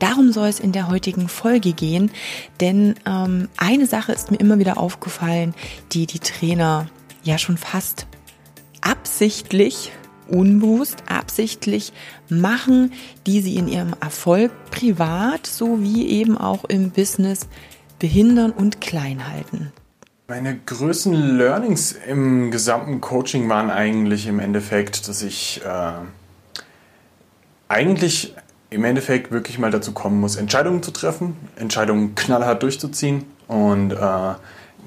Darum soll es in der heutigen Folge gehen, denn ähm, eine Sache ist mir immer wieder aufgefallen, die die Trainer ja schon fast absichtlich, unbewusst absichtlich machen, die sie in ihrem Erfolg privat sowie eben auch im Business behindern und klein halten. Meine größten Learnings im gesamten Coaching waren eigentlich im Endeffekt, dass ich äh, eigentlich im Endeffekt wirklich mal dazu kommen muss, Entscheidungen zu treffen, Entscheidungen knallhart durchzuziehen. Und äh,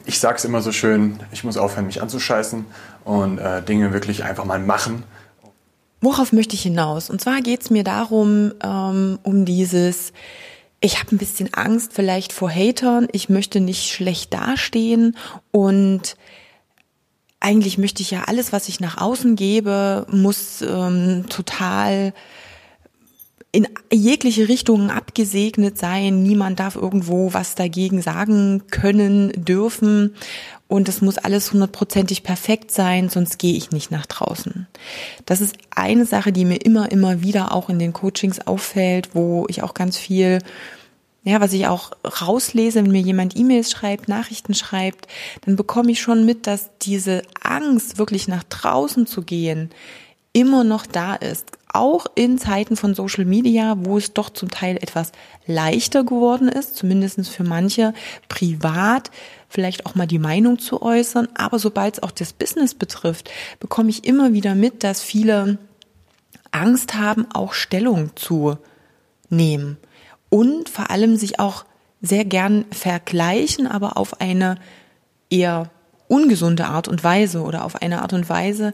ich sage es immer so schön, ich muss aufhören, mich anzuscheißen und äh, Dinge wirklich einfach mal machen. Worauf möchte ich hinaus? Und zwar geht es mir darum, ähm, um dieses, ich habe ein bisschen Angst vielleicht vor Hatern, ich möchte nicht schlecht dastehen und eigentlich möchte ich ja alles, was ich nach außen gebe, muss ähm, total in jegliche Richtungen abgesegnet sein. Niemand darf irgendwo was dagegen sagen können, dürfen. Und es muss alles hundertprozentig perfekt sein, sonst gehe ich nicht nach draußen. Das ist eine Sache, die mir immer, immer wieder auch in den Coachings auffällt, wo ich auch ganz viel ja, was ich auch rauslese, wenn mir jemand E-Mails schreibt, Nachrichten schreibt, dann bekomme ich schon mit, dass diese Angst, wirklich nach draußen zu gehen, immer noch da ist. Auch in Zeiten von Social Media, wo es doch zum Teil etwas leichter geworden ist, zumindest für manche, privat vielleicht auch mal die Meinung zu äußern. Aber sobald es auch das Business betrifft, bekomme ich immer wieder mit, dass viele Angst haben, auch Stellung zu nehmen. Und vor allem sich auch sehr gern vergleichen, aber auf eine eher ungesunde Art und Weise oder auf eine Art und Weise,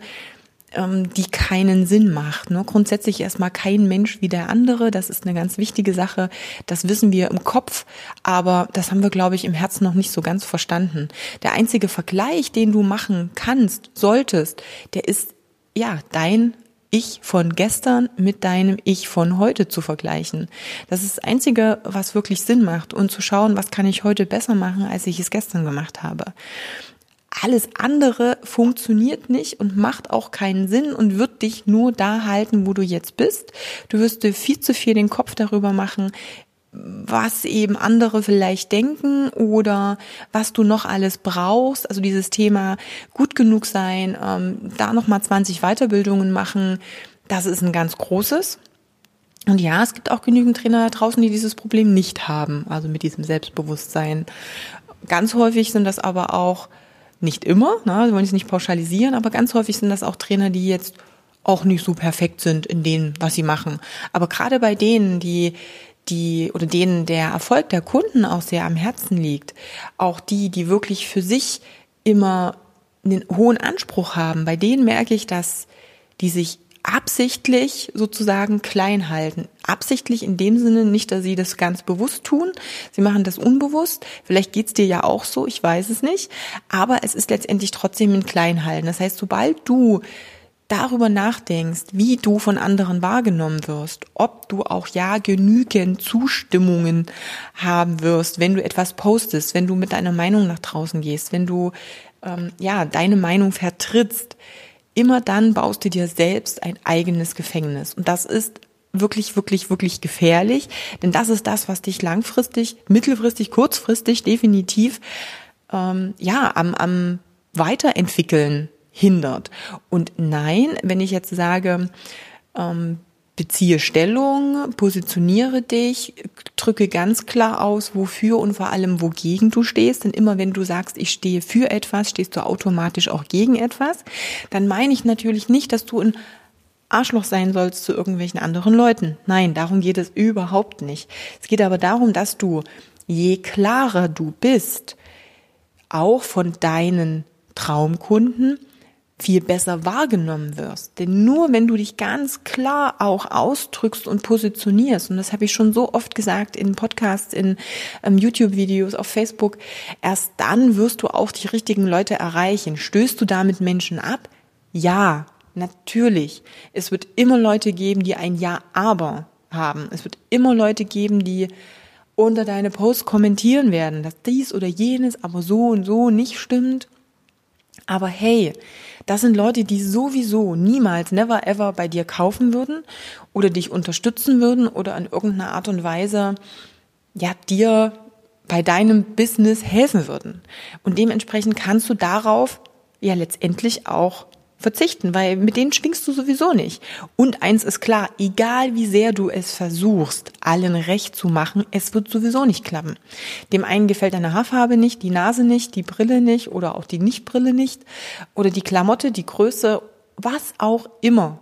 die keinen Sinn macht. Ne? Grundsätzlich erstmal kein Mensch wie der andere, das ist eine ganz wichtige Sache. Das wissen wir im Kopf, aber das haben wir, glaube ich, im Herzen noch nicht so ganz verstanden. Der einzige Vergleich, den du machen kannst, solltest, der ist ja dein ich von gestern mit deinem Ich von heute zu vergleichen. Das ist das Einzige, was wirklich Sinn macht und zu schauen, was kann ich heute besser machen, als ich es gestern gemacht habe alles andere funktioniert nicht und macht auch keinen Sinn und wird dich nur da halten, wo du jetzt bist. Du wirst dir viel zu viel den Kopf darüber machen, was eben andere vielleicht denken oder was du noch alles brauchst. Also dieses Thema gut genug sein, ähm, da nochmal 20 Weiterbildungen machen, das ist ein ganz großes. Und ja, es gibt auch genügend Trainer da draußen, die dieses Problem nicht haben, also mit diesem Selbstbewusstsein. Ganz häufig sind das aber auch nicht immer, ne, wir wollen es nicht pauschalisieren, aber ganz häufig sind das auch Trainer, die jetzt auch nicht so perfekt sind in dem, was sie machen. Aber gerade bei denen, die die oder denen der Erfolg der Kunden auch sehr am Herzen liegt, auch die, die wirklich für sich immer einen hohen Anspruch haben, bei denen merke ich, dass die sich absichtlich sozusagen klein halten. Absichtlich in dem Sinne nicht, dass sie das ganz bewusst tun. Sie machen das unbewusst. Vielleicht geht's dir ja auch so, ich weiß es nicht. Aber es ist letztendlich trotzdem ein Kleinhalten. Das heißt, sobald du darüber nachdenkst, wie du von anderen wahrgenommen wirst, ob du auch ja genügend Zustimmungen haben wirst, wenn du etwas postest, wenn du mit deiner Meinung nach draußen gehst, wenn du ähm, ja deine Meinung vertrittst, immer dann baust du dir selbst ein eigenes Gefängnis. Und das ist wirklich, wirklich, wirklich gefährlich, denn das ist das, was dich langfristig, mittelfristig, kurzfristig definitiv ähm, ja am, am Weiterentwickeln hindert. Und nein, wenn ich jetzt sage, ähm, beziehe Stellung, positioniere dich, drücke ganz klar aus, wofür und vor allem wogegen du stehst. Denn immer wenn du sagst, ich stehe für etwas, stehst du automatisch auch gegen etwas. Dann meine ich natürlich nicht, dass du ein Arschloch sein sollst zu irgendwelchen anderen Leuten. Nein, darum geht es überhaupt nicht. Es geht aber darum, dass du, je klarer du bist, auch von deinen Traumkunden, viel besser wahrgenommen wirst. Denn nur wenn du dich ganz klar auch ausdrückst und positionierst, und das habe ich schon so oft gesagt in Podcasts, in ähm, YouTube-Videos, auf Facebook, erst dann wirst du auch die richtigen Leute erreichen. Stößt du damit Menschen ab? Ja, natürlich. Es wird immer Leute geben, die ein Ja, aber haben. Es wird immer Leute geben, die unter deine Posts kommentieren werden, dass dies oder jenes aber so und so nicht stimmt. Aber hey, das sind Leute, die sowieso niemals, never ever bei dir kaufen würden oder dich unterstützen würden oder in irgendeiner Art und Weise, ja, dir bei deinem Business helfen würden. Und dementsprechend kannst du darauf ja letztendlich auch verzichten, weil mit denen schwingst du sowieso nicht. Und eins ist klar, egal wie sehr du es versuchst, allen recht zu machen, es wird sowieso nicht klappen. Dem einen gefällt deine Haarfarbe nicht, die Nase nicht, die Brille nicht oder auch die Nichtbrille nicht oder die Klamotte, die Größe, was auch immer.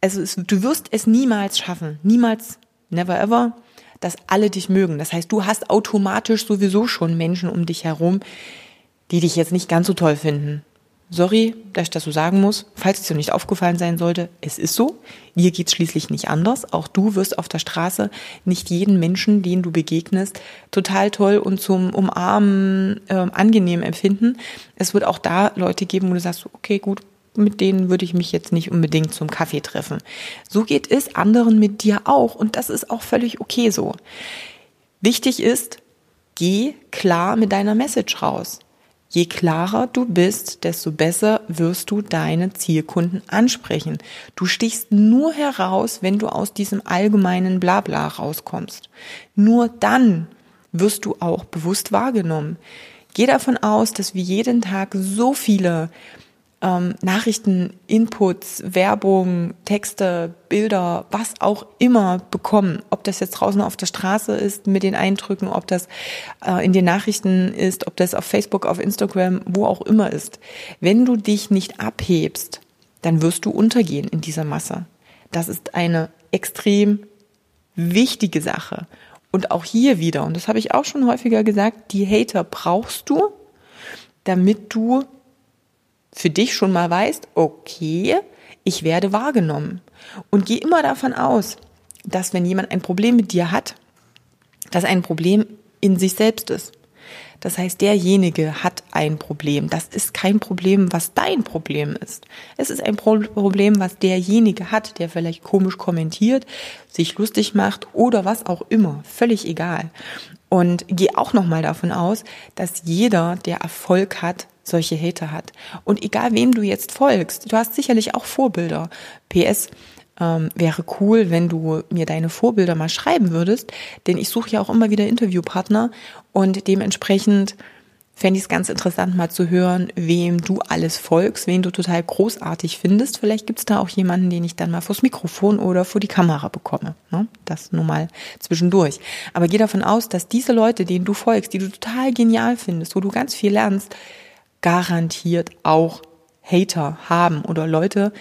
Also es, du wirst es niemals schaffen, niemals, never ever, dass alle dich mögen. Das heißt, du hast automatisch sowieso schon Menschen um dich herum, die dich jetzt nicht ganz so toll finden Sorry, dass ich das so sagen muss, falls es dir nicht aufgefallen sein sollte, es ist so. Dir geht es schließlich nicht anders. Auch du wirst auf der Straße nicht jeden Menschen, den du begegnest, total toll und zum Umarmen äh, angenehm empfinden. Es wird auch da Leute geben, wo du sagst, okay, gut, mit denen würde ich mich jetzt nicht unbedingt zum Kaffee treffen. So geht es anderen mit dir auch und das ist auch völlig okay so. Wichtig ist, geh klar mit deiner Message raus. Je klarer du bist, desto besser wirst du deine Zielkunden ansprechen. Du stichst nur heraus, wenn du aus diesem allgemeinen Blabla rauskommst. Nur dann wirst du auch bewusst wahrgenommen. Geh davon aus, dass wir jeden Tag so viele ähm, Nachrichten, Inputs, Werbung, Texte, Bilder, was auch immer bekommen. Ob das jetzt draußen auf der Straße ist mit den Eindrücken, ob das äh, in den Nachrichten ist, ob das auf Facebook, auf Instagram, wo auch immer ist. Wenn du dich nicht abhebst, dann wirst du untergehen in dieser Masse. Das ist eine extrem wichtige Sache. Und auch hier wieder, und das habe ich auch schon häufiger gesagt, die Hater brauchst du, damit du für dich schon mal weißt, okay, ich werde wahrgenommen. Und geh immer davon aus, dass wenn jemand ein Problem mit dir hat, dass ein Problem in sich selbst ist. Das heißt, derjenige hat ein Problem. Das ist kein Problem, was dein Problem ist. Es ist ein Problem, was derjenige hat, der vielleicht komisch kommentiert, sich lustig macht oder was auch immer. Völlig egal. Und geh auch nochmal davon aus, dass jeder, der Erfolg hat, solche Hater hat. Und egal wem du jetzt folgst, du hast sicherlich auch Vorbilder. PS, ähm, wäre cool, wenn du mir deine Vorbilder mal schreiben würdest, denn ich suche ja auch immer wieder Interviewpartner und dementsprechend fände ich es ganz interessant mal zu hören, wem du alles folgst, wen du total großartig findest. Vielleicht gibt es da auch jemanden, den ich dann mal vors Mikrofon oder vor die Kamera bekomme. Ne? Das nur mal zwischendurch. Aber geh davon aus, dass diese Leute, denen du folgst, die du total genial findest, wo du ganz viel lernst, garantiert auch Hater haben oder Leute,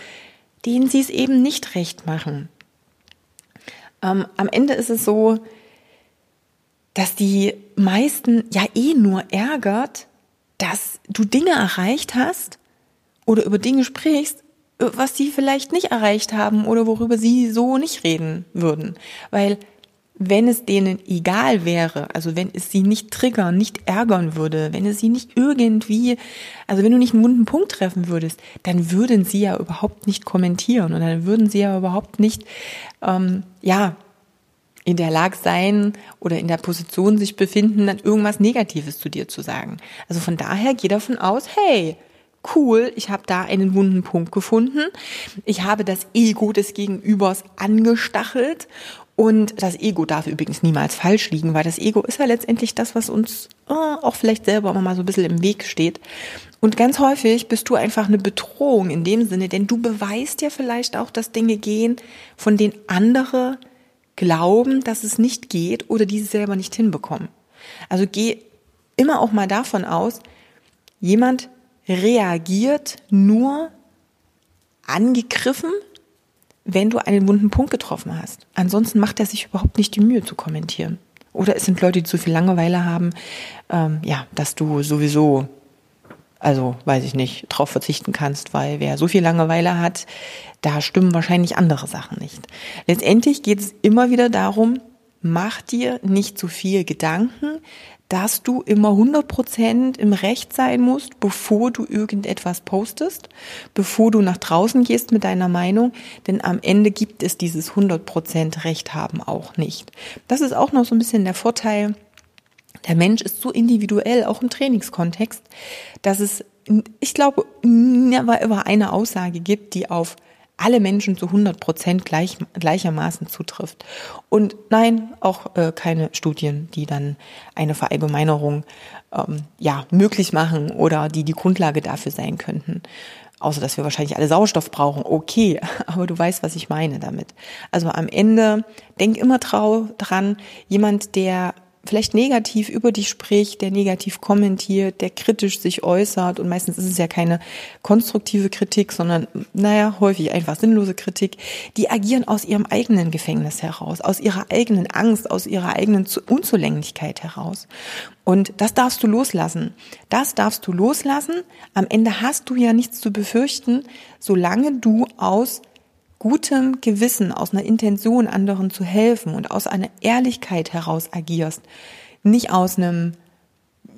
denen sie es eben nicht recht machen. Ähm, am Ende ist es so, dass die meisten ja eh nur ärgert, dass du Dinge erreicht hast oder über Dinge sprichst, was sie vielleicht nicht erreicht haben oder worüber sie so nicht reden würden. Weil wenn es denen egal wäre, also wenn es sie nicht triggern, nicht ärgern würde, wenn es sie nicht irgendwie, also wenn du nicht einen wunden Punkt treffen würdest, dann würden sie ja überhaupt nicht kommentieren und dann würden sie ja überhaupt nicht, ähm, ja, in der Lage sein oder in der Position sich befinden, dann irgendwas Negatives zu dir zu sagen. Also von daher geh davon aus, hey, cool, ich habe da einen wunden Punkt gefunden. Ich habe das Ego des Gegenübers angestachelt und das Ego darf übrigens niemals falsch liegen, weil das Ego ist ja letztendlich das, was uns äh, auch vielleicht selber immer mal so ein bisschen im Weg steht. Und ganz häufig bist du einfach eine Bedrohung in dem Sinne, denn du beweist ja vielleicht auch, dass Dinge gehen, von denen andere glauben, dass es nicht geht oder die sie selber nicht hinbekommen. Also geh immer auch mal davon aus, jemand reagiert nur angegriffen, wenn du einen wunden Punkt getroffen hast. Ansonsten macht er sich überhaupt nicht die Mühe zu kommentieren. Oder es sind Leute, die zu viel Langeweile haben, ähm, ja, dass du sowieso also weiß ich nicht, drauf verzichten kannst, weil wer so viel Langeweile hat, da stimmen wahrscheinlich andere Sachen nicht. Letztendlich geht es immer wieder darum, mach dir nicht zu viel Gedanken, dass du immer 100% im Recht sein musst, bevor du irgendetwas postest, bevor du nach draußen gehst mit deiner Meinung, denn am Ende gibt es dieses 100% Recht haben auch nicht. Das ist auch noch so ein bisschen der Vorteil. Der Mensch ist so individuell, auch im Trainingskontext, dass es, ich glaube, ever eine Aussage gibt, die auf alle Menschen zu 100 Prozent gleich, gleichermaßen zutrifft. Und nein, auch äh, keine Studien, die dann eine Verallgemeinerung ähm, ja, möglich machen oder die die Grundlage dafür sein könnten. Außer dass wir wahrscheinlich alle Sauerstoff brauchen. Okay, aber du weißt, was ich meine damit. Also am Ende denk immer trau dran, jemand, der vielleicht negativ über dich spricht, der negativ kommentiert, der kritisch sich äußert und meistens ist es ja keine konstruktive Kritik, sondern naja, häufig einfach sinnlose Kritik, die agieren aus ihrem eigenen Gefängnis heraus, aus ihrer eigenen Angst, aus ihrer eigenen Unzulänglichkeit heraus. Und das darfst du loslassen. Das darfst du loslassen. Am Ende hast du ja nichts zu befürchten, solange du aus gutem Gewissen, aus einer Intention, anderen zu helfen und aus einer Ehrlichkeit heraus agierst, nicht aus einem,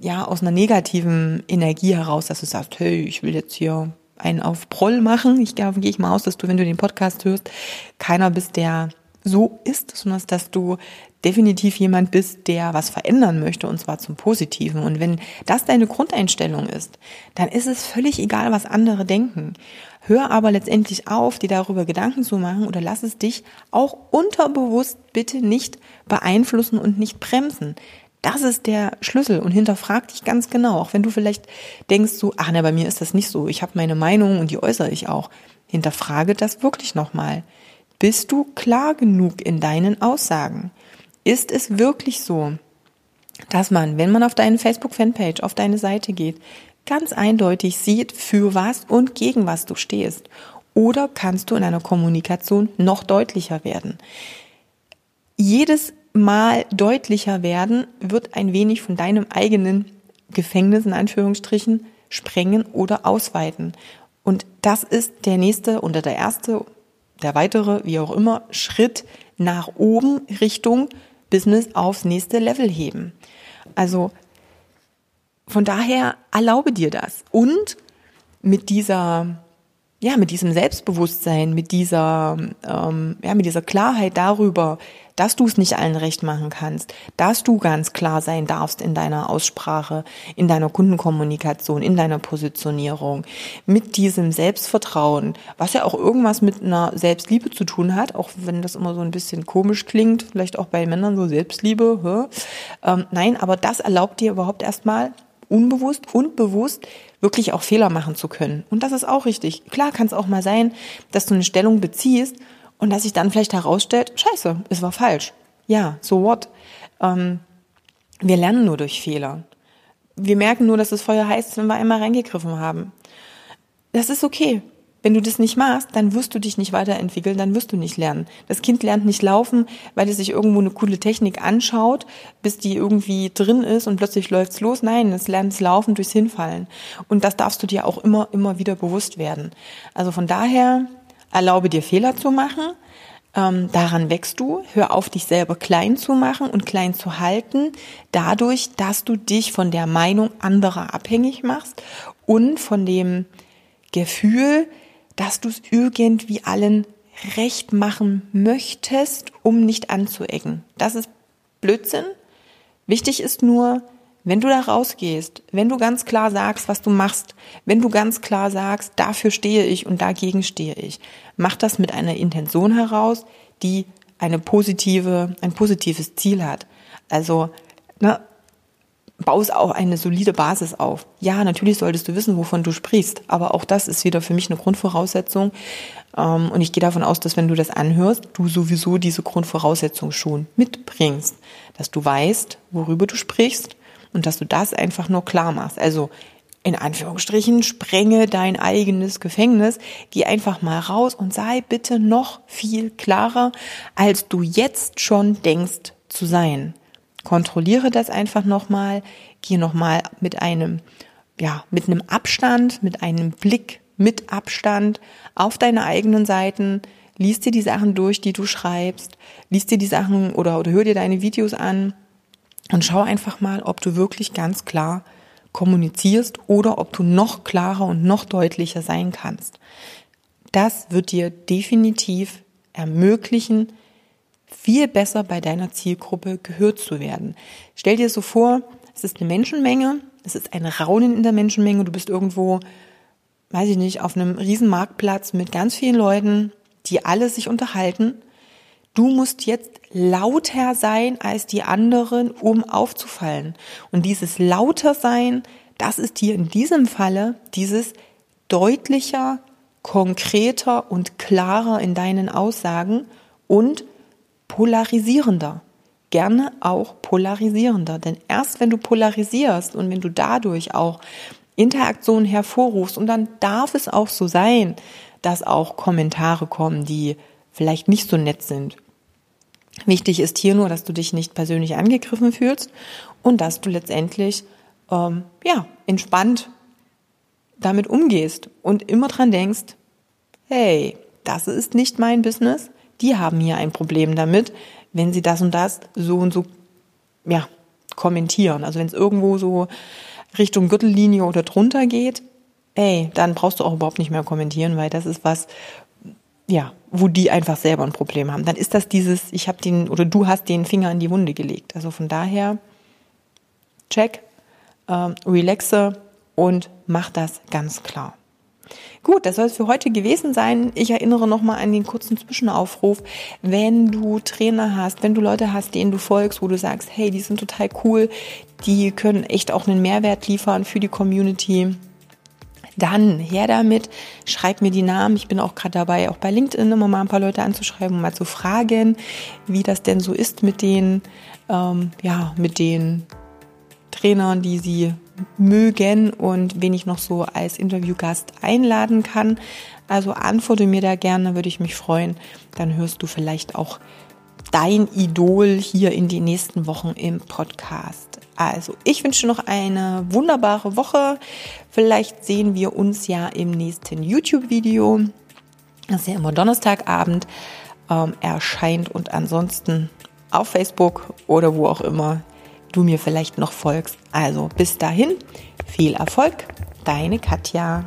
ja, aus einer negativen Energie heraus, dass du sagst, hey, ich will jetzt hier einen auf Proll machen. Ich gehe ich mal aus, dass du, wenn du den Podcast hörst, keiner bist, der so ist, sondern dass du definitiv jemand bist, der was verändern möchte und zwar zum Positiven. Und wenn das deine Grundeinstellung ist, dann ist es völlig egal, was andere denken. Hör aber letztendlich auf, dir darüber Gedanken zu machen oder lass es dich auch unterbewusst bitte nicht beeinflussen und nicht bremsen. Das ist der Schlüssel und hinterfrag dich ganz genau, auch wenn du vielleicht denkst so, ach ne, bei mir ist das nicht so, ich habe meine Meinung und die äußere ich auch. Hinterfrage das wirklich nochmal. Bist du klar genug in deinen Aussagen? Ist es wirklich so, dass man, wenn man auf deine Facebook-Fanpage, auf deine Seite geht, ganz eindeutig sieht, für was und gegen was du stehst. Oder kannst du in einer Kommunikation noch deutlicher werden? Jedes Mal deutlicher werden wird ein wenig von deinem eigenen Gefängnis in Anführungsstrichen sprengen oder ausweiten. Und das ist der nächste oder der erste, der weitere, wie auch immer, Schritt nach oben Richtung Business aufs nächste Level heben. Also von daher erlaube dir das. Und mit dieser, ja, mit diesem Selbstbewusstsein, mit dieser, ähm, ja, mit dieser Klarheit darüber, dass du es nicht allen recht machen kannst, dass du ganz klar sein darfst in deiner Aussprache, in deiner Kundenkommunikation, in deiner Positionierung, mit diesem Selbstvertrauen, was ja auch irgendwas mit einer Selbstliebe zu tun hat, auch wenn das immer so ein bisschen komisch klingt, vielleicht auch bei Männern so Selbstliebe. Ähm, nein, aber das erlaubt dir überhaupt erstmal unbewusst und bewusst wirklich auch Fehler machen zu können. Und das ist auch richtig. Klar kann es auch mal sein, dass du eine Stellung beziehst und dass sich dann vielleicht herausstellt, scheiße, es war falsch. Ja, so what? Ähm, wir lernen nur durch Fehler. Wir merken nur, dass das Feuer heiß ist, wenn wir einmal reingegriffen haben. Das ist okay. Wenn du das nicht machst, dann wirst du dich nicht weiterentwickeln, dann wirst du nicht lernen. Das Kind lernt nicht laufen, weil es sich irgendwo eine coole Technik anschaut, bis die irgendwie drin ist und plötzlich läuft's los. Nein, es lernt es laufen durchs Hinfallen. Und das darfst du dir auch immer, immer wieder bewusst werden. Also von daher erlaube dir Fehler zu machen. Ähm, daran wächst du. Hör auf, dich selber klein zu machen und klein zu halten, dadurch, dass du dich von der Meinung anderer abhängig machst und von dem Gefühl, dass du es irgendwie allen recht machen möchtest, um nicht anzuecken. Das ist Blödsinn. Wichtig ist nur, wenn du da rausgehst, wenn du ganz klar sagst, was du machst, wenn du ganz klar sagst, dafür stehe ich und dagegen stehe ich, mach das mit einer Intention heraus, die eine positive, ein positives Ziel hat. Also, ne, baust auch eine solide Basis auf. Ja, natürlich solltest du wissen, wovon du sprichst, aber auch das ist wieder für mich eine Grundvoraussetzung. Ähm, und ich gehe davon aus, dass wenn du das anhörst, du sowieso diese Grundvoraussetzung schon mitbringst, dass du weißt, worüber du sprichst und dass du das einfach nur klar machst. Also in Anführungsstrichen, sprenge dein eigenes Gefängnis, geh einfach mal raus und sei bitte noch viel klarer, als du jetzt schon denkst zu sein kontrolliere das einfach nochmal, gehe nochmal mit einem ja, mit einem Abstand, mit einem Blick mit Abstand auf deine eigenen Seiten, liest dir die Sachen durch, die du schreibst, liest dir die Sachen oder, oder hör dir deine Videos an und schau einfach mal, ob du wirklich ganz klar kommunizierst oder ob du noch klarer und noch deutlicher sein kannst. Das wird dir definitiv ermöglichen, viel besser bei deiner Zielgruppe gehört zu werden. Stell dir so vor, es ist eine Menschenmenge, es ist ein Raunen in der Menschenmenge, du bist irgendwo, weiß ich nicht, auf einem riesen Marktplatz mit ganz vielen Leuten, die alle sich unterhalten. Du musst jetzt lauter sein als die anderen, um aufzufallen. Und dieses lauter sein, das ist hier in diesem Falle dieses deutlicher, konkreter und klarer in deinen Aussagen und polarisierender. Gerne auch polarisierender. Denn erst wenn du polarisierst und wenn du dadurch auch Interaktion hervorrufst, und dann darf es auch so sein, dass auch Kommentare kommen, die vielleicht nicht so nett sind. Wichtig ist hier nur, dass du dich nicht persönlich angegriffen fühlst und dass du letztendlich ähm, ja entspannt damit umgehst und immer dran denkst, hey, das ist nicht mein Business. Die haben hier ein Problem damit, wenn sie das und das so und so ja kommentieren. Also wenn es irgendwo so Richtung Gürtellinie oder drunter geht, ey, dann brauchst du auch überhaupt nicht mehr kommentieren, weil das ist was, ja, wo die einfach selber ein Problem haben. Dann ist das dieses, ich habe den oder du hast den Finger in die Wunde gelegt. Also von daher, check, ähm, relaxe und mach das ganz klar. Gut, das soll es für heute gewesen sein. Ich erinnere nochmal an den kurzen Zwischenaufruf. Wenn du Trainer hast, wenn du Leute hast, denen du folgst, wo du sagst, hey, die sind total cool, die können echt auch einen Mehrwert liefern für die Community, dann her damit, schreib mir die Namen. Ich bin auch gerade dabei, auch bei LinkedIn immer mal ein paar Leute anzuschreiben, um mal zu fragen, wie das denn so ist mit den, ähm, ja, mit den Trainern, die sie mögen und wen ich noch so als Interviewgast einladen kann. Also antworte mir da gerne, würde ich mich freuen. Dann hörst du vielleicht auch dein Idol hier in den nächsten Wochen im Podcast. Also, ich wünsche noch eine wunderbare Woche. Vielleicht sehen wir uns ja im nächsten YouTube-Video, das ja immer Donnerstagabend ähm, erscheint und ansonsten auf Facebook oder wo auch immer du mir vielleicht noch folgst. Also bis dahin, viel Erfolg, deine Katja.